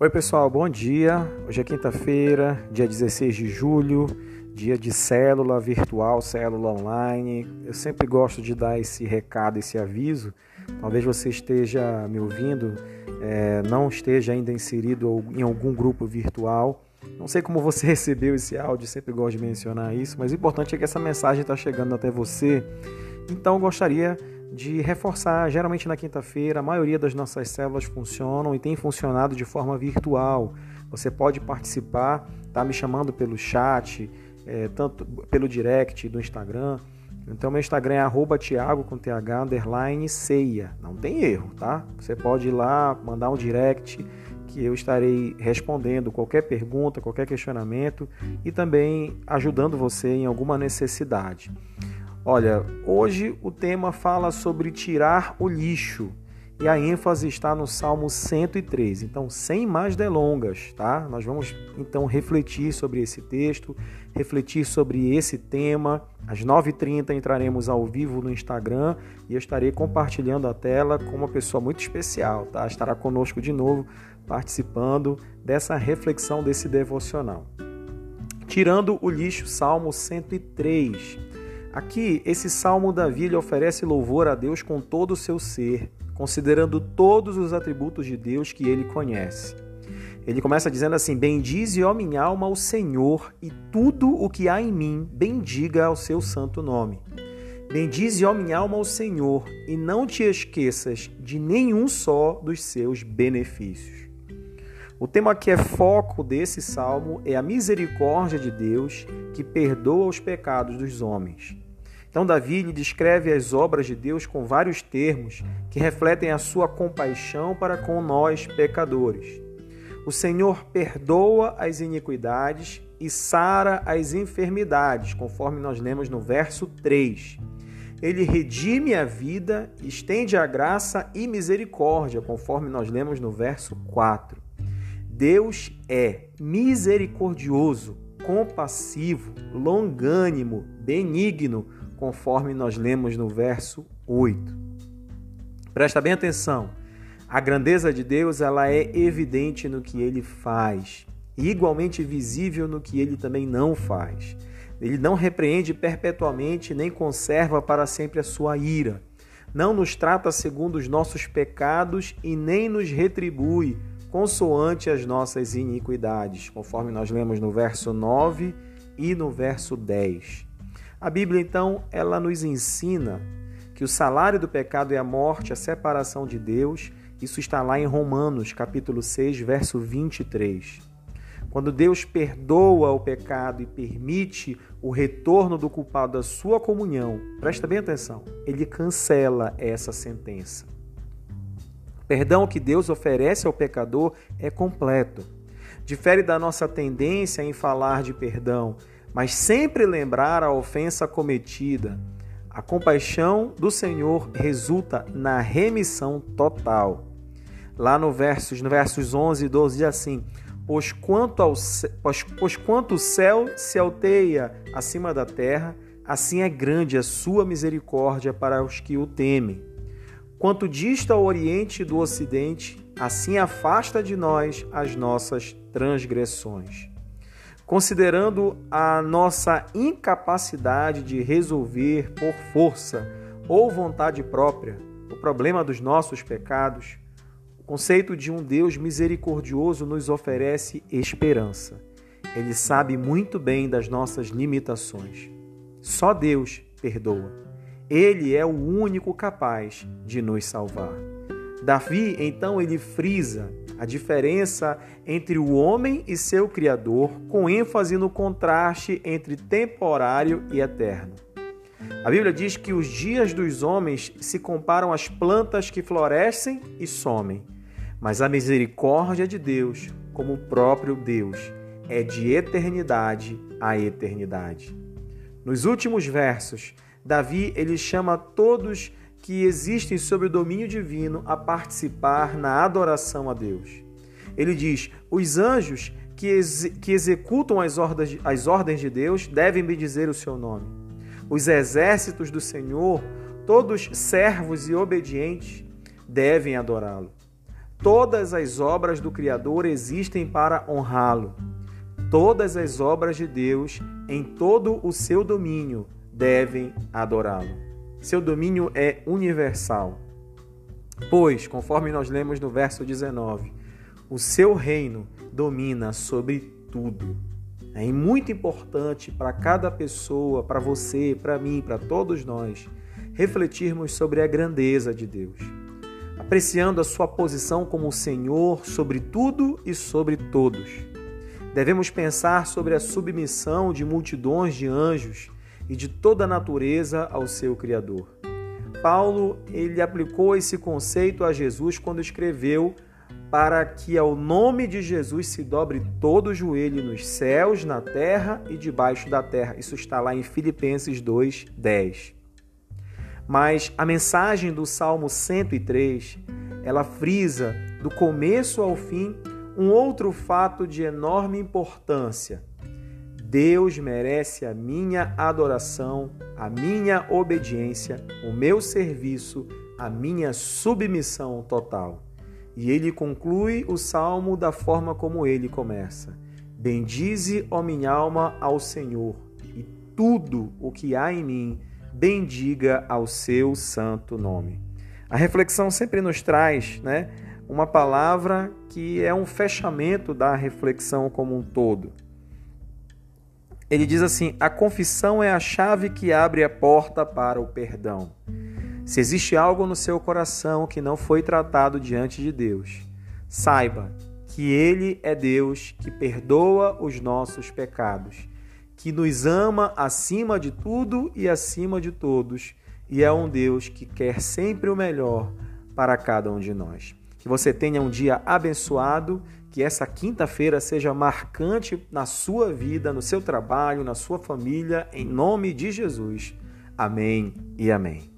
Oi, pessoal, bom dia. Hoje é quinta-feira, dia 16 de julho, dia de célula virtual, célula online. Eu sempre gosto de dar esse recado, esse aviso. Talvez você esteja me ouvindo, é, não esteja ainda inserido em algum grupo virtual. Não sei como você recebeu esse áudio, sempre gosto de mencionar isso, mas o importante é que essa mensagem está chegando até você. Então, gostaria de reforçar. Geralmente na quinta-feira, a maioria das nossas células funcionam e tem funcionado de forma virtual. Você pode participar, tá me chamando pelo chat, é, tanto pelo direct do Instagram. Então meu Instagram é Thiago com TH underline ceia. Não tem erro, tá? Você pode ir lá, mandar um direct que eu estarei respondendo qualquer pergunta, qualquer questionamento e também ajudando você em alguma necessidade. Olha, hoje o tema fala sobre tirar o lixo e a ênfase está no Salmo 103. Então, sem mais delongas, tá? Nós vamos então refletir sobre esse texto, refletir sobre esse tema. Às 9h30 entraremos ao vivo no Instagram e eu estarei compartilhando a tela com uma pessoa muito especial, tá? Estará conosco de novo participando dessa reflexão desse devocional. Tirando o lixo, Salmo 103. Aqui, esse salmo Davi lhe oferece louvor a Deus com todo o seu ser, considerando todos os atributos de Deus que ele conhece. Ele começa dizendo assim: Bendize, ó minha alma, o Senhor, e tudo o que há em mim, bendiga ao seu santo nome. Bendize, ó minha alma, o Senhor, e não te esqueças de nenhum só dos seus benefícios. O tema que é foco desse salmo é a misericórdia de Deus que perdoa os pecados dos homens. Então, Davi lhe descreve as obras de Deus com vários termos que refletem a sua compaixão para com nós, pecadores. O Senhor perdoa as iniquidades e sara as enfermidades, conforme nós lemos no verso 3. Ele redime a vida, estende a graça e misericórdia, conforme nós lemos no verso 4. Deus é misericordioso, compassivo, longânimo, benigno, conforme nós lemos no verso 8. Presta bem atenção. A grandeza de Deus, ela é evidente no que ele faz, e igualmente visível no que ele também não faz. Ele não repreende perpetuamente nem conserva para sempre a sua ira. Não nos trata segundo os nossos pecados e nem nos retribui consoante as nossas iniquidades, conforme nós lemos no verso 9 e no verso 10. A Bíblia, então, ela nos ensina que o salário do pecado é a morte, a separação de Deus. Isso está lá em Romanos, capítulo 6, verso 23. Quando Deus perdoa o pecado e permite o retorno do culpado à sua comunhão, presta bem atenção, ele cancela essa sentença. Perdão que Deus oferece ao pecador é completo. Difere da nossa tendência em falar de perdão, mas sempre lembrar a ofensa cometida. A compaixão do Senhor resulta na remissão total. Lá no versos, no versos 11 e 12 diz assim: pois quanto, ao, pois, pois quanto o céu se alteia acima da terra, assim é grande a sua misericórdia para os que o temem. Quanto dista o oriente do ocidente, assim afasta de nós as nossas transgressões. Considerando a nossa incapacidade de resolver por força ou vontade própria o problema dos nossos pecados, conceito de um Deus misericordioso nos oferece esperança. Ele sabe muito bem das nossas limitações. Só Deus perdoa. Ele é o único capaz de nos salvar. Davi, então, ele frisa a diferença entre o homem e seu Criador, com ênfase no contraste entre temporário e eterno. A Bíblia diz que os dias dos homens se comparam às plantas que florescem e somem mas a misericórdia de Deus, como o próprio Deus, é de eternidade a eternidade. Nos últimos versos, Davi ele chama todos que existem sob o domínio divino a participar na adoração a Deus. Ele diz: os anjos que, ex que executam as ordens, as ordens de Deus devem bendizer o seu nome. Os exércitos do Senhor, todos servos e obedientes, devem adorá-lo. Todas as obras do Criador existem para honrá-lo. Todas as obras de Deus, em todo o seu domínio, devem adorá-lo. Seu domínio é universal. Pois, conforme nós lemos no verso 19, o seu reino domina sobre tudo. É muito importante para cada pessoa, para você, para mim, para todos nós, refletirmos sobre a grandeza de Deus, apreciando a sua posição como Senhor sobre tudo e sobre todos. Devemos pensar sobre a submissão de multidões de anjos e de toda a natureza ao seu Criador. Paulo ele aplicou esse conceito a Jesus quando escreveu para que ao nome de Jesus se dobre todo o joelho nos céus, na terra e debaixo da terra. Isso está lá em Filipenses 2:10. Mas a mensagem do Salmo 103, ela frisa do começo ao fim um outro fato de enorme importância. Deus merece a minha adoração, a minha obediência, o meu serviço, a minha submissão total. E ele conclui o salmo da forma como ele começa: Bendize, ó minha alma, ao Senhor, e tudo o que há em mim, bendiga ao seu santo nome. A reflexão sempre nos traz, né, uma palavra que é um fechamento da reflexão como um todo. Ele diz assim: a confissão é a chave que abre a porta para o perdão. Se existe algo no seu coração que não foi tratado diante de Deus, saiba que Ele é Deus que perdoa os nossos pecados, que nos ama acima de tudo e acima de todos, e é um Deus que quer sempre o melhor para cada um de nós. Que você tenha um dia abençoado, que essa quinta-feira seja marcante na sua vida, no seu trabalho, na sua família, em nome de Jesus. Amém e amém.